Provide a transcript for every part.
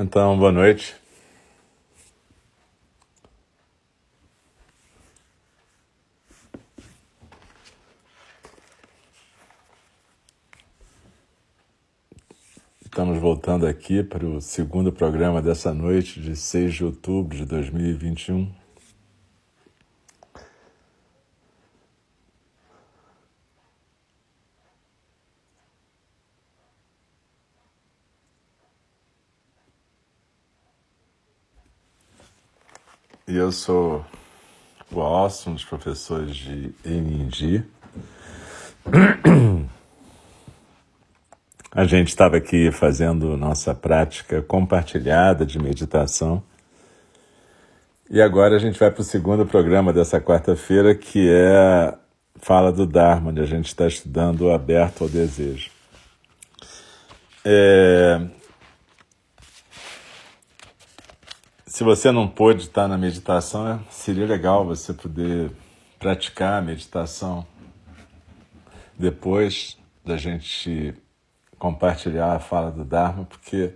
Então, boa noite. Estamos voltando aqui para o segundo programa dessa noite de 6 de outubro de 2021. Eu sou o Austin, um dos professores de NNG. A gente estava aqui fazendo nossa prática compartilhada de meditação. E agora a gente vai para o segundo programa dessa quarta-feira, que é Fala do Dharma, onde a gente está estudando o Aberto ao Desejo. É... Se você não pôde estar na meditação, seria legal você poder praticar a meditação depois da gente compartilhar a fala do Dharma, porque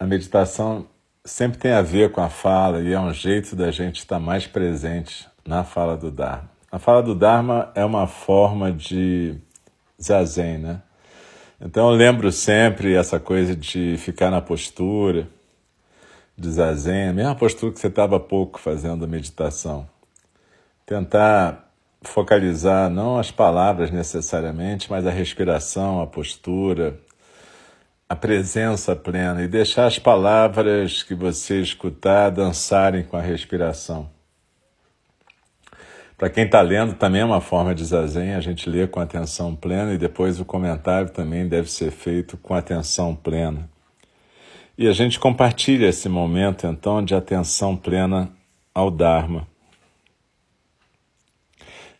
a meditação sempre tem a ver com a fala e é um jeito da gente estar mais presente na fala do Dharma. A fala do Dharma é uma forma de zazen, né? Então eu lembro sempre essa coisa de ficar na postura, de zazen, a mesma postura que você estava há pouco fazendo a meditação. Tentar focalizar não as palavras necessariamente, mas a respiração, a postura, a presença plena e deixar as palavras que você escutar dançarem com a respiração. Para quem está lendo, também é uma forma de zazen, a gente lê com atenção plena e depois o comentário também deve ser feito com atenção plena. E a gente compartilha esse momento, então, de atenção plena ao Dharma.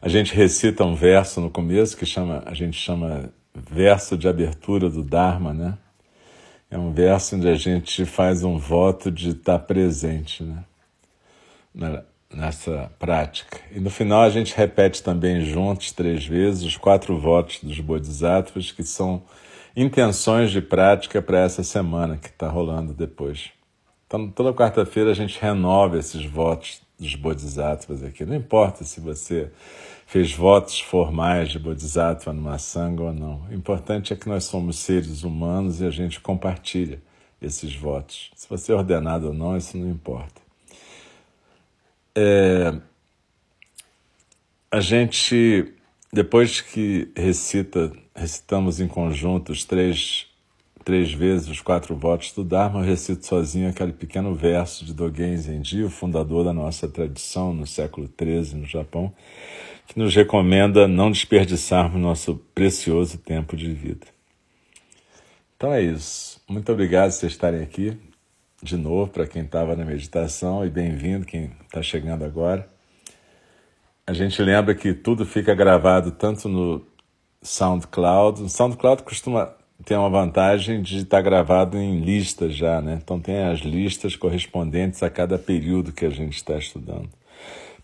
A gente recita um verso no começo que chama, a gente chama verso de abertura do Dharma, né? É um verso onde a gente faz um voto de estar presente, né? Nessa prática. E no final a gente repete também juntos três vezes os quatro votos dos Bodhisattvas, que são intenções de prática para essa semana que está rolando depois. Então, toda quarta-feira a gente renova esses votos dos Bodhisattvas aqui. Não importa se você fez votos formais de Bodhisattva numa sangha ou não. O importante é que nós somos seres humanos e a gente compartilha esses votos. Se você é ordenado ou não, isso não importa. É, a gente, depois que recita, recitamos em conjunto os três, três vezes os quatro votos do Dharma, eu recito sozinho aquele pequeno verso de Dogen Zenji, o fundador da nossa tradição no século XIII no Japão, que nos recomenda não desperdiçarmos nosso precioso tempo de vida. Então é isso. Muito obrigado por vocês estarem aqui de novo para quem estava na meditação e bem-vindo quem está chegando agora. A gente lembra que tudo fica gravado tanto no SoundCloud. O SoundCloud costuma ter uma vantagem de estar gravado em listas já, né? Então tem as listas correspondentes a cada período que a gente está estudando.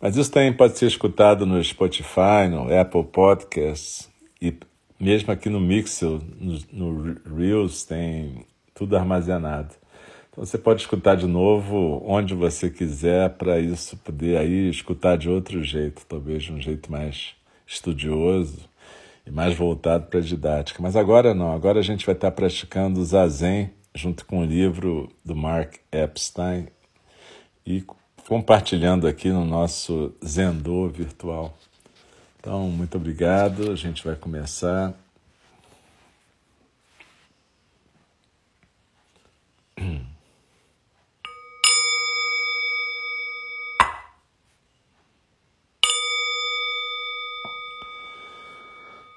Mas isso também pode ser escutado no Spotify, no Apple Podcasts e mesmo aqui no Mixel, no, no Reels, tem tudo armazenado. Então você pode escutar de novo onde você quiser para isso poder aí escutar de outro jeito, talvez de um jeito mais estudioso e mais voltado para a didática. Mas agora não, agora a gente vai estar praticando o Zazen junto com o livro do Mark Epstein e compartilhando aqui no nosso Zendô virtual. Então, muito obrigado. A gente vai começar.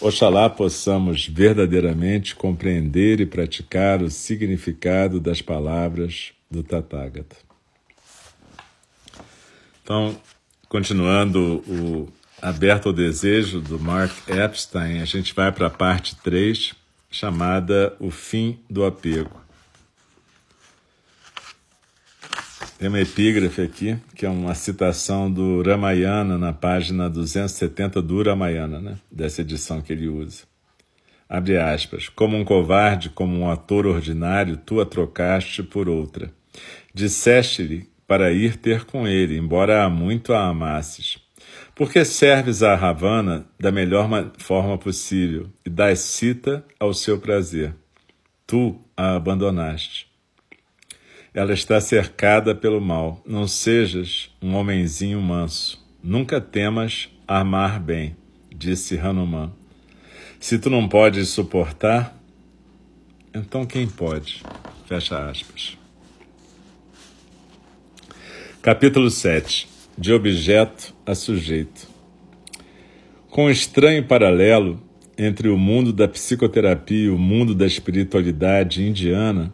Oxalá possamos verdadeiramente compreender e praticar o significado das palavras do Tathagata. Então, continuando o Aberto ao Desejo do Mark Epstein, a gente vai para a parte 3, chamada O Fim do Apego. Tem uma epígrafe aqui, que é uma citação do Ramayana, na página 270 do Ramayana, né? dessa edição que ele usa. Abre aspas. Como um covarde, como um ator ordinário, tu a trocaste por outra. Disseste-lhe para ir ter com ele, embora há muito a amasses. Porque serves a Ravana da melhor forma possível e dás cita ao seu prazer. Tu a abandonaste. Ela está cercada pelo mal. Não sejas um homenzinho manso. Nunca temas armar bem, disse Hanuman. Se tu não podes suportar, então quem pode? Fecha aspas. Capítulo 7 De objeto a sujeito. Com um estranho paralelo entre o mundo da psicoterapia e o mundo da espiritualidade indiana,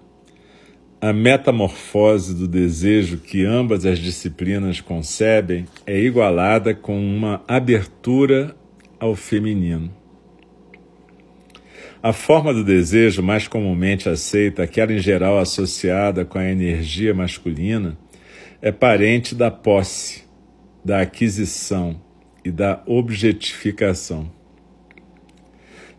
a metamorfose do desejo que ambas as disciplinas concebem é igualada com uma abertura ao feminino. A forma do desejo mais comumente aceita, aquela em geral associada com a energia masculina, é parente da posse, da aquisição e da objetificação.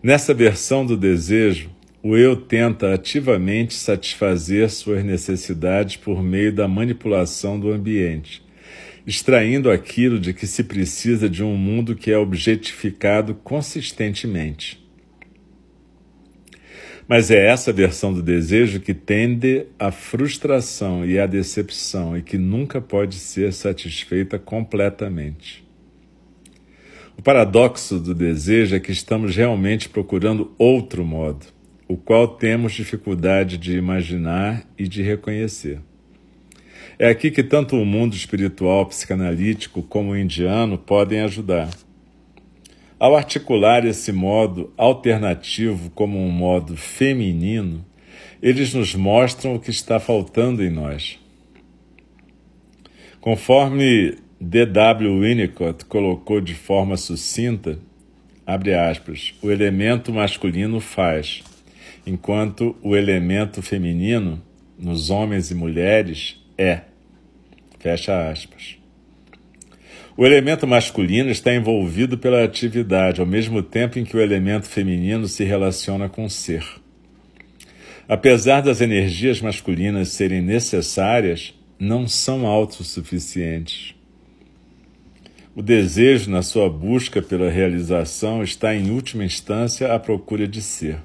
Nessa versão do desejo, o eu tenta ativamente satisfazer suas necessidades por meio da manipulação do ambiente, extraindo aquilo de que se precisa de um mundo que é objetificado consistentemente. Mas é essa versão do desejo que tende à frustração e à decepção e que nunca pode ser satisfeita completamente. O paradoxo do desejo é que estamos realmente procurando outro modo, o qual temos dificuldade de imaginar e de reconhecer. É aqui que tanto o mundo espiritual psicanalítico como o indiano podem ajudar. Ao articular esse modo alternativo como um modo feminino, eles nos mostram o que está faltando em nós. Conforme D.W. Winnicott colocou de forma sucinta, abre aspas, o elemento masculino faz, enquanto o elemento feminino, nos homens e mulheres, é. Fecha aspas. O elemento masculino está envolvido pela atividade, ao mesmo tempo em que o elemento feminino se relaciona com o ser. Apesar das energias masculinas serem necessárias, não são autossuficientes. O desejo, na sua busca pela realização, está em última instância à procura de ser.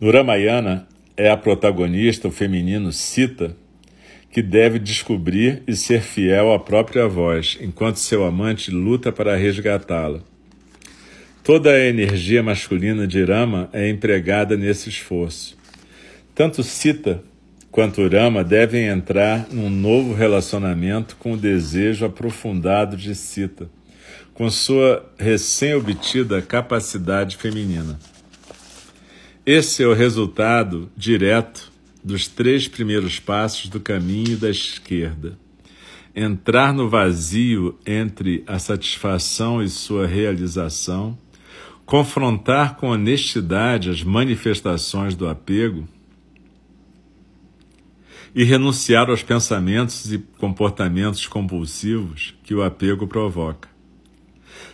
No Ramayana, é a protagonista, o feminino Sita, que deve descobrir e ser fiel à própria voz, enquanto seu amante luta para resgatá-la. Toda a energia masculina de Rama é empregada nesse esforço. Tanto Sita quanto Rama devem entrar num novo relacionamento com o desejo aprofundado de Sita, com sua recém-obtida capacidade feminina. Esse é o resultado direto dos três primeiros passos do caminho da esquerda. Entrar no vazio entre a satisfação e sua realização, confrontar com honestidade as manifestações do apego e renunciar aos pensamentos e comportamentos compulsivos que o apego provoca.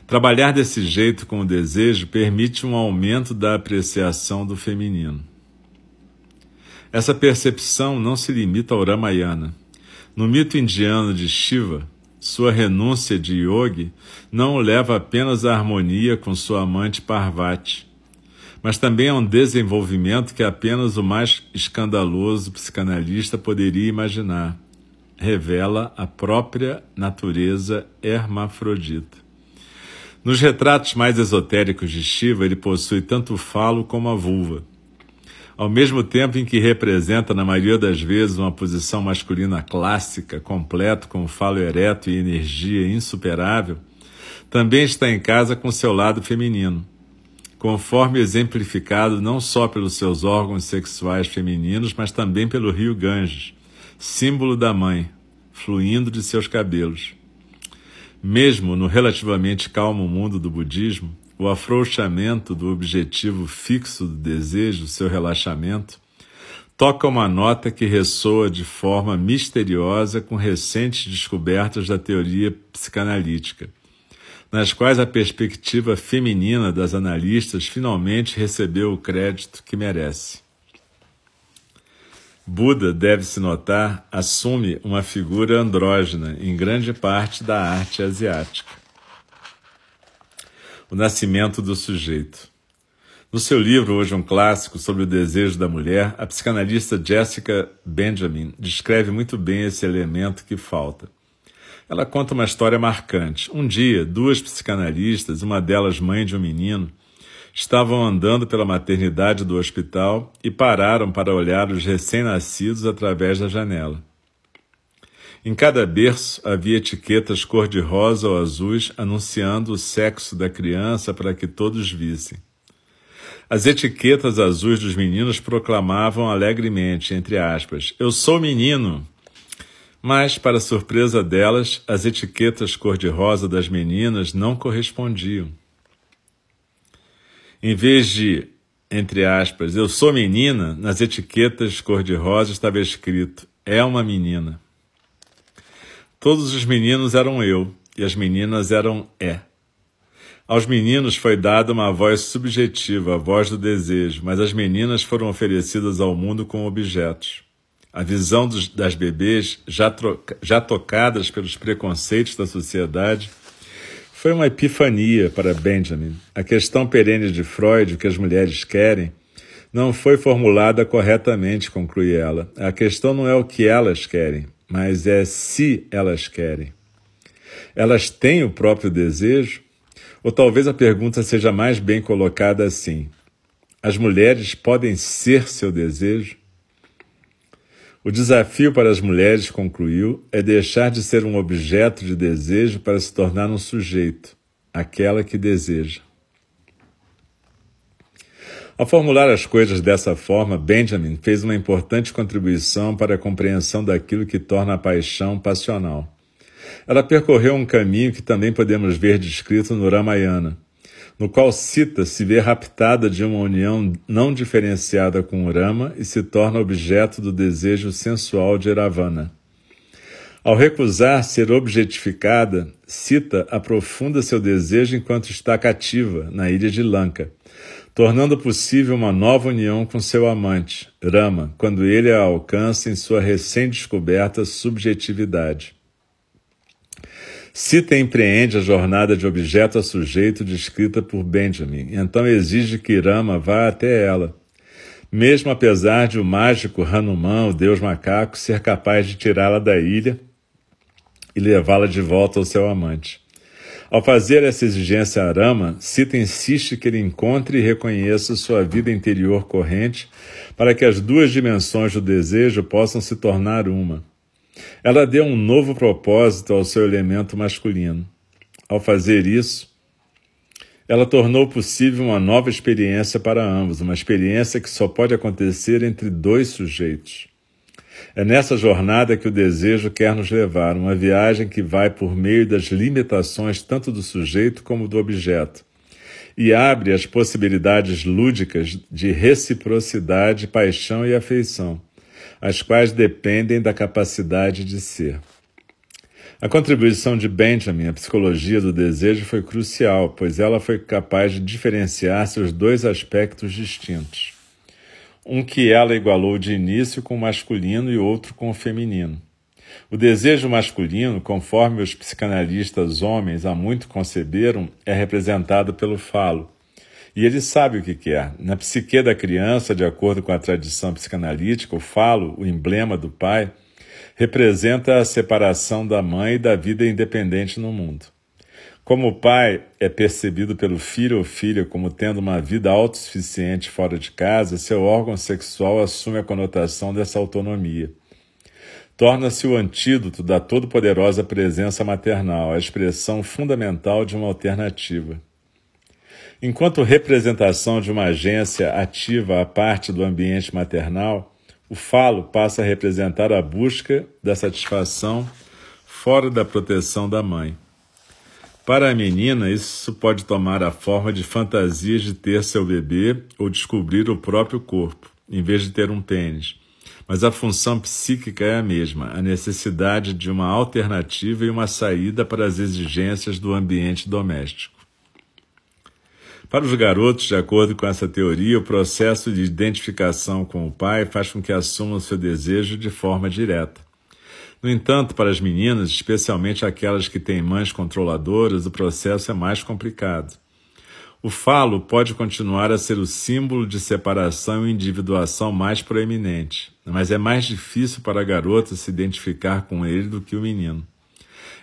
Trabalhar desse jeito com o desejo permite um aumento da apreciação do feminino. Essa percepção não se limita ao Ramayana. No mito indiano de Shiva, sua renúncia de yogi não o leva apenas à harmonia com sua amante Parvati, mas também é um desenvolvimento que apenas o mais escandaloso psicanalista poderia imaginar. Revela a própria natureza hermafrodita. Nos retratos mais esotéricos de Shiva, ele possui tanto o falo como a vulva. Ao mesmo tempo em que representa, na maioria das vezes, uma posição masculina clássica, completo, com falo ereto e energia insuperável, também está em casa com seu lado feminino conforme exemplificado não só pelos seus órgãos sexuais femininos, mas também pelo rio Ganges, símbolo da mãe, fluindo de seus cabelos. Mesmo no relativamente calmo mundo do budismo, o afrouxamento do objetivo fixo do desejo, seu relaxamento, toca uma nota que ressoa de forma misteriosa com recentes descobertas da teoria psicanalítica nas quais a perspectiva feminina das analistas finalmente recebeu o crédito que merece. Buda, deve-se notar, assume uma figura andrógena em grande parte da arte asiática. O nascimento do sujeito. No seu livro, hoje um clássico sobre o desejo da mulher, a psicanalista Jessica Benjamin descreve muito bem esse elemento que falta. Ela conta uma história marcante. Um dia, duas psicanalistas, uma delas mãe de um menino, estavam andando pela maternidade do hospital e pararam para olhar os recém-nascidos através da janela. Em cada berço havia etiquetas cor-de-rosa ou azuis anunciando o sexo da criança para que todos vissem. As etiquetas azuis dos meninos proclamavam alegremente, entre aspas, Eu sou menino! Mas, para surpresa delas, as etiquetas cor-de-rosa das meninas não correspondiam. Em vez de, entre aspas, eu sou menina, nas etiquetas cor-de-rosa estava escrito, é uma menina. Todos os meninos eram eu e as meninas eram é. Aos meninos foi dada uma voz subjetiva, a voz do desejo, mas as meninas foram oferecidas ao mundo com objetos. A visão dos, das bebês, já, troca, já tocadas pelos preconceitos da sociedade, foi uma epifania para Benjamin. A questão perene de Freud, o que as mulheres querem, não foi formulada corretamente, conclui ela. A questão não é o que elas querem, mas é se elas querem. Elas têm o próprio desejo? Ou talvez a pergunta seja mais bem colocada assim: as mulheres podem ser seu desejo? O desafio para as mulheres, concluiu, é deixar de ser um objeto de desejo para se tornar um sujeito, aquela que deseja. Ao formular as coisas dessa forma, Benjamin fez uma importante contribuição para a compreensão daquilo que torna a paixão passional. Ela percorreu um caminho que também podemos ver descrito no Ramayana no qual Sita se vê raptada de uma união não diferenciada com Rama e se torna objeto do desejo sensual de Ravana. Ao recusar ser objetificada, Sita aprofunda seu desejo enquanto está cativa na ilha de Lanka, tornando possível uma nova união com seu amante, Rama, quando ele a alcança em sua recém-descoberta subjetividade. Cita empreende a jornada de objeto a sujeito descrita por Benjamin, então exige que Rama vá até ela. Mesmo apesar de o mágico Hanuman, o deus macaco, ser capaz de tirá-la da ilha e levá-la de volta ao seu amante. Ao fazer essa exigência a Rama, Sita insiste que ele encontre e reconheça sua vida interior corrente para que as duas dimensões do desejo possam se tornar uma. Ela deu um novo propósito ao seu elemento masculino. Ao fazer isso, ela tornou possível uma nova experiência para ambos, uma experiência que só pode acontecer entre dois sujeitos. É nessa jornada que o desejo quer nos levar, uma viagem que vai por meio das limitações tanto do sujeito como do objeto e abre as possibilidades lúdicas de reciprocidade, paixão e afeição as quais dependem da capacidade de ser. A contribuição de Benjamin à psicologia do desejo foi crucial, pois ela foi capaz de diferenciar seus dois aspectos distintos. Um que ela igualou de início com o masculino e outro com o feminino. O desejo masculino, conforme os psicanalistas homens há muito conceberam, é representado pelo falo, E ele sabe o que quer. Na psique da criança, de acordo com a tradição psicanalítica, o falo, o emblema do pai, representa a separação da mãe e da vida independente no mundo. Como o pai é percebido pelo filho ou filha como tendo uma vida autossuficiente fora de casa, seu órgão sexual assume a conotação dessa autonomia. Torna-se o antídoto da todo-poderosa presença maternal, a expressão fundamental de uma alternativa. Enquanto representação de uma agência ativa à parte do ambiente maternal, o falo passa a representar a busca da satisfação fora da proteção da mãe. Para a menina, isso pode tomar a forma de fantasias de ter seu bebê ou descobrir o próprio corpo, em vez de ter um pênis. Mas a função psíquica é a mesma, a necessidade de uma alternativa e uma saída para as exigências do ambiente doméstico. Para os garotos, de acordo com essa teoria, o processo de identificação com o pai faz com que assumam seu desejo de forma direta. No entanto, para as meninas, especialmente aquelas que têm mães controladoras, o processo é mais complicado. O falo pode continuar a ser o símbolo de separação e individuação mais proeminente, mas é mais difícil para a garota se identificar com ele do que o menino.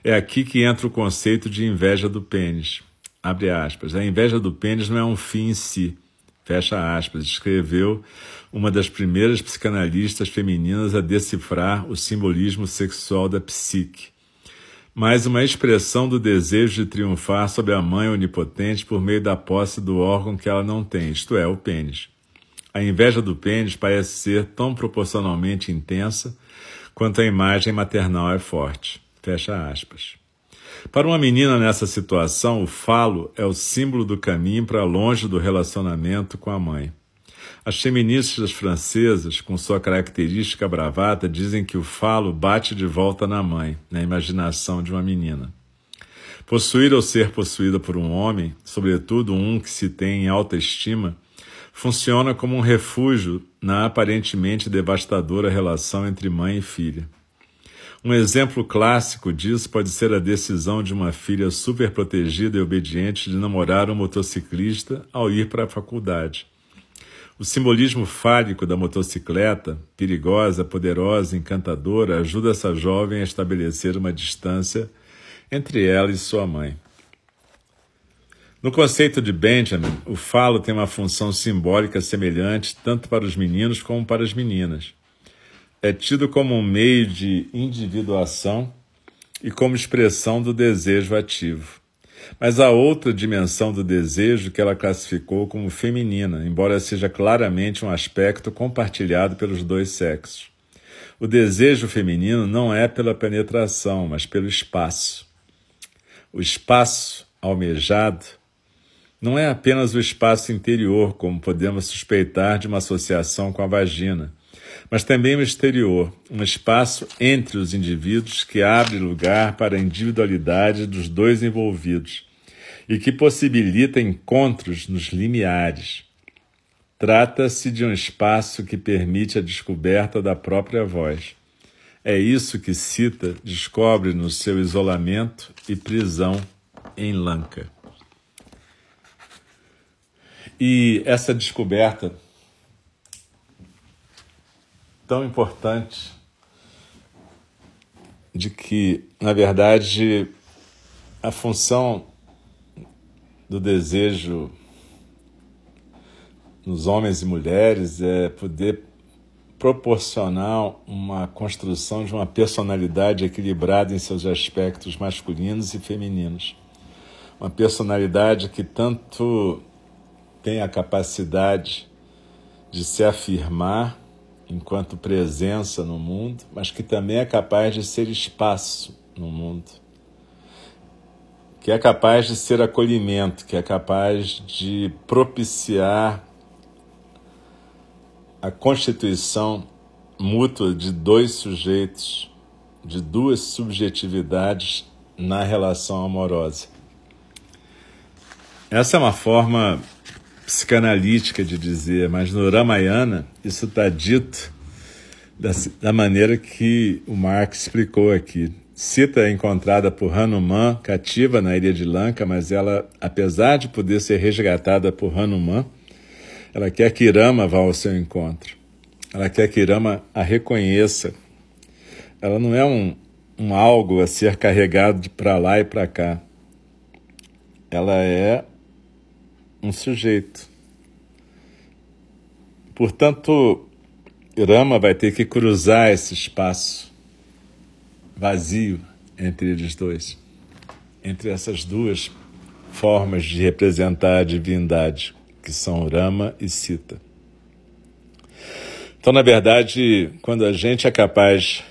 É aqui que entra o conceito de inveja do pênis. Abre aspas. A inveja do pênis não é um fim em si. Fecha aspas. Escreveu uma das primeiras psicanalistas femininas a decifrar o simbolismo sexual da psique. Mas uma expressão do desejo de triunfar sobre a mãe onipotente por meio da posse do órgão que ela não tem, isto é, o pênis. A inveja do pênis parece ser tão proporcionalmente intensa quanto a imagem maternal é forte. Fecha aspas. Para uma menina nessa situação, o falo é o símbolo do caminho para longe do relacionamento com a mãe. As feministas francesas, com sua característica bravata, dizem que o falo bate de volta na mãe, na imaginação de uma menina. Possuir ou ser possuída por um homem, sobretudo um que se tem em alta estima, funciona como um refúgio na aparentemente devastadora relação entre mãe e filha. Um exemplo clássico disso pode ser a decisão de uma filha superprotegida e obediente de namorar um motociclista ao ir para a faculdade. O simbolismo fálico da motocicleta, perigosa, poderosa, encantadora, ajuda essa jovem a estabelecer uma distância entre ela e sua mãe. No conceito de Benjamin, o falo tem uma função simbólica semelhante tanto para os meninos como para as meninas é tido como um meio de individuação e como expressão do desejo ativo. Mas há outra dimensão do desejo que ela classificou como feminina, embora seja claramente um aspecto compartilhado pelos dois sexos. O desejo feminino não é pela penetração, mas pelo espaço. O espaço almejado não é apenas o espaço interior, como podemos suspeitar de uma associação com a vagina, mas também o exterior, um espaço entre os indivíduos que abre lugar para a individualidade dos dois envolvidos e que possibilita encontros nos limiares. Trata-se de um espaço que permite a descoberta da própria voz. É isso que Cita descobre no seu isolamento e prisão em Lanka. E essa descoberta tão importante de que, na verdade, a função do desejo nos homens e mulheres é poder proporcionar uma construção de uma personalidade equilibrada em seus aspectos masculinos e femininos. Uma personalidade que tanto tem a capacidade de se afirmar enquanto presença no mundo, mas que também é capaz de ser espaço no mundo, que é capaz de ser acolhimento, que é capaz de propiciar a constituição mútua de dois sujeitos, de duas subjetividades na relação amorosa. Essa é uma forma psicanalítica de dizer, mas no Ramayana isso está dito da, da maneira que o Marx explicou aqui. Sita é encontrada por Hanuman cativa na ilha de Lanka, mas ela, apesar de poder ser resgatada por Hanuman, ela quer que Rama vá ao seu encontro. Ela quer que Rama a reconheça. Ela não é um, um algo a ser carregado para lá e para cá. Ela é um sujeito. Portanto, Rama vai ter que cruzar esse espaço vazio entre eles dois, entre essas duas formas de representar a divindade, que são Rama e Sita. Então, na verdade, quando a gente é capaz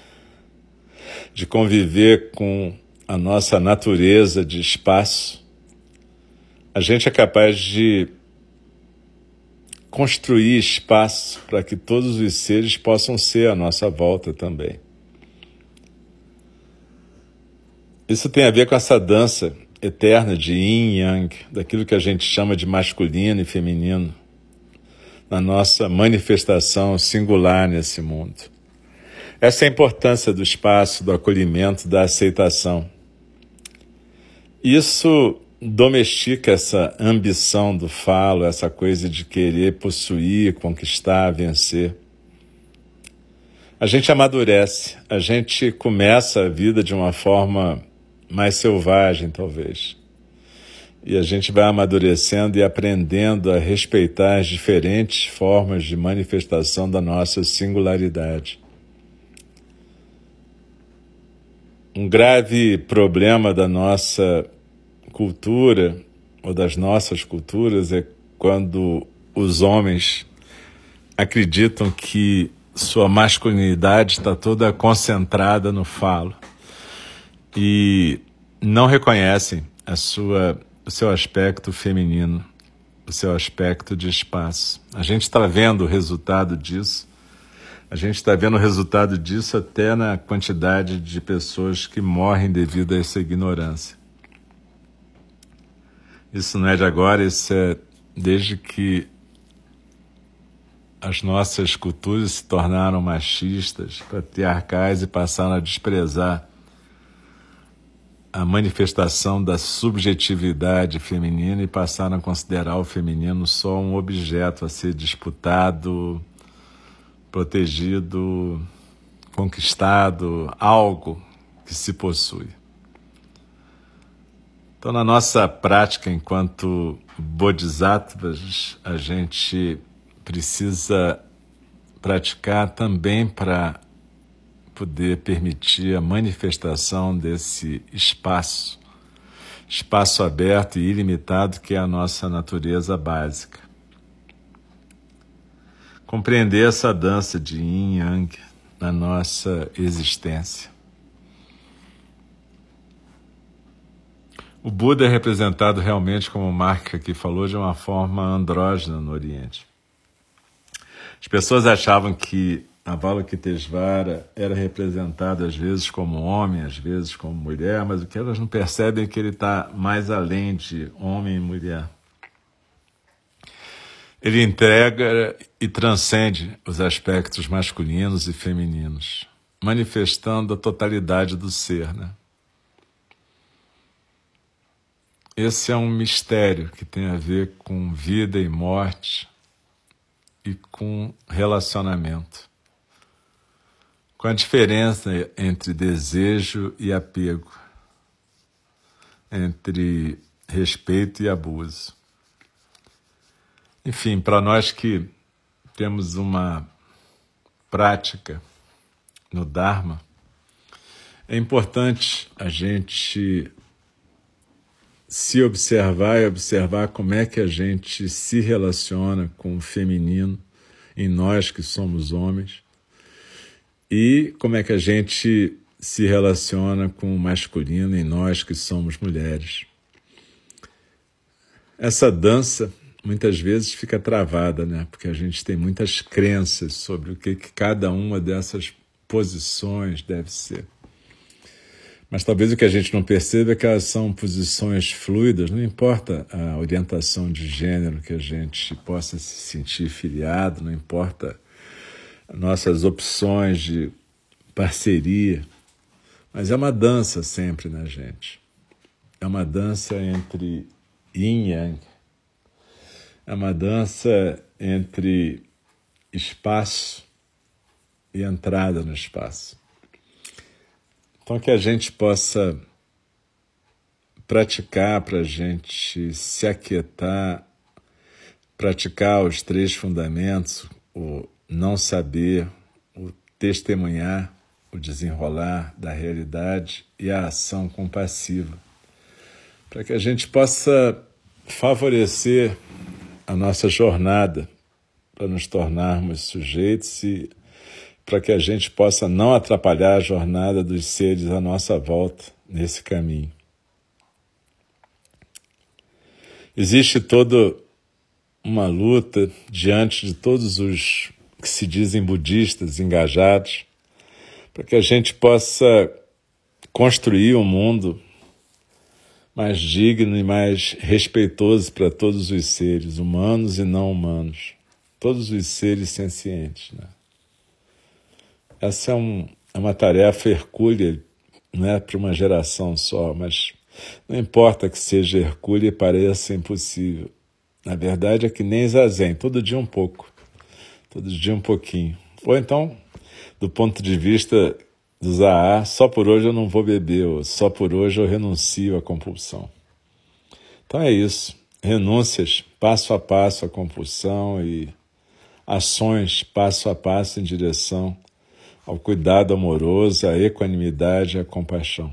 de conviver com a nossa natureza de espaço, a gente é capaz de construir espaço para que todos os seres possam ser à nossa volta também. Isso tem a ver com essa dança eterna de yin e yang, daquilo que a gente chama de masculino e feminino, na nossa manifestação singular nesse mundo. Essa é a importância do espaço, do acolhimento, da aceitação. Isso domestica essa ambição do falo, essa coisa de querer possuir, conquistar, vencer. A gente amadurece, a gente começa a vida de uma forma mais selvagem, talvez. E a gente vai amadurecendo e aprendendo a respeitar as diferentes formas de manifestação da nossa singularidade. Um grave problema da nossa cultura, ou das nossas culturas, é quando os homens acreditam que sua masculinidade está toda concentrada no falo e não reconhecem a sua, o seu aspecto feminino, o seu aspecto de espaço. A gente está vendo o resultado disso. A gente está vendo o resultado disso até na quantidade de pessoas que morrem devido a essa ignorância. Isso não é de agora, isso é desde que as nossas culturas se tornaram machistas, patriarcais e passaram a desprezar a manifestação da subjetividade feminina e passaram a considerar o feminino só um objeto a ser disputado, protegido, conquistado, algo que se possui. Então, na nossa prática enquanto bodhisattvas, a gente precisa praticar também para poder permitir a manifestação desse espaço, espaço aberto e ilimitado que é a nossa natureza básica. Compreender essa dança de yin yang na nossa existência. O Buda é representado realmente, como o Mark aqui falou, de uma forma andrógena no Oriente. As pessoas achavam que Avalokitesvara era representado às vezes como homem, às vezes como mulher, mas o que elas não percebem é que ele está mais além de homem e mulher. Ele entrega e transcende os aspectos masculinos e femininos, manifestando a totalidade do ser. Né? Esse é um mistério que tem a ver com vida e morte e com relacionamento com a diferença entre desejo e apego, entre respeito e abuso. Enfim, para nós que temos uma prática no Dharma, é importante a gente se observar e observar como é que a gente se relaciona com o feminino em nós que somos homens e como é que a gente se relaciona com o masculino em nós que somos mulheres. Essa dança muitas vezes fica travada, né? Porque a gente tem muitas crenças sobre o que, que cada uma dessas posições deve ser. Mas talvez o que a gente não perceba é que elas são posições fluidas, não importa a orientação de gênero que a gente possa se sentir filiado, não importa nossas opções de parceria, Mas é uma dança sempre na gente. É uma dança entre yin yang. É uma dança entre espaço e entrada no espaço. Então, que a gente possa praticar para a gente se aquietar, praticar os três fundamentos, o não saber, o testemunhar, o desenrolar da realidade e a ação compassiva, para que a gente possa favorecer a nossa jornada para nos tornarmos sujeitos e para que a gente possa não atrapalhar a jornada dos seres à nossa volta nesse caminho. Existe toda uma luta diante de todos os que se dizem budistas engajados para que a gente possa construir um mundo mais digno e mais respeitoso para todos os seres, humanos e não humanos, todos os seres sencientes. Né? Essa é, um, é uma tarefa hercúlea, não é para uma geração só, mas não importa que seja hercúlea e pareça impossível. Na verdade é que nem zazen, todo dia um pouco, todo dia um pouquinho. Ou então, do ponto de vista do Zahar, só por hoje eu não vou beber, ou só por hoje eu renuncio à compulsão. Então é isso, renúncias passo a passo à compulsão e ações passo a passo em direção ao cuidado amoroso, à equanimidade e à compaixão.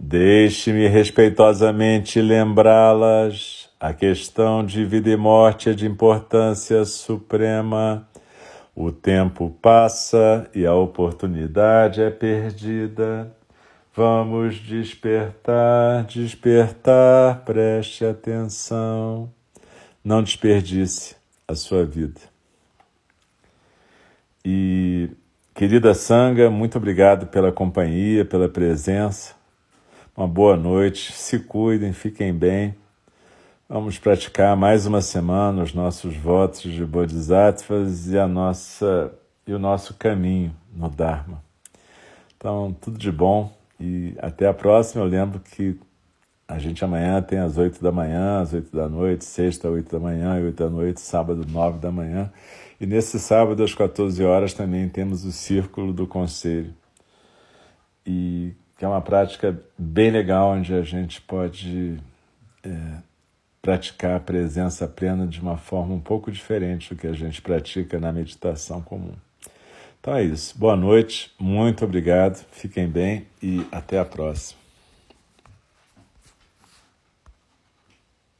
Deixe-me respeitosamente lembrá-las. A questão de vida e morte é de importância suprema. O tempo passa e a oportunidade é perdida. Vamos despertar, despertar, preste atenção. Não desperdice a sua vida. E, querida Sanga, muito obrigado pela companhia, pela presença. Uma boa noite, se cuidem, fiquem bem. Vamos praticar mais uma semana os nossos votos de Bodhisattvas e, a nossa, e o nosso caminho no Dharma. Então, tudo de bom e até a próxima. Eu lembro que a gente amanhã tem às 8 da manhã, às 8 da noite, sexta, 8 da manhã e 8 da noite, sábado, 9 da manhã. E nesse sábado, às 14 horas, também temos o Círculo do Conselho. E que é uma prática bem legal, onde a gente pode é, praticar a presença plena de uma forma um pouco diferente do que a gente pratica na meditação comum. Então é isso. Boa noite, muito obrigado, fiquem bem e até a próxima.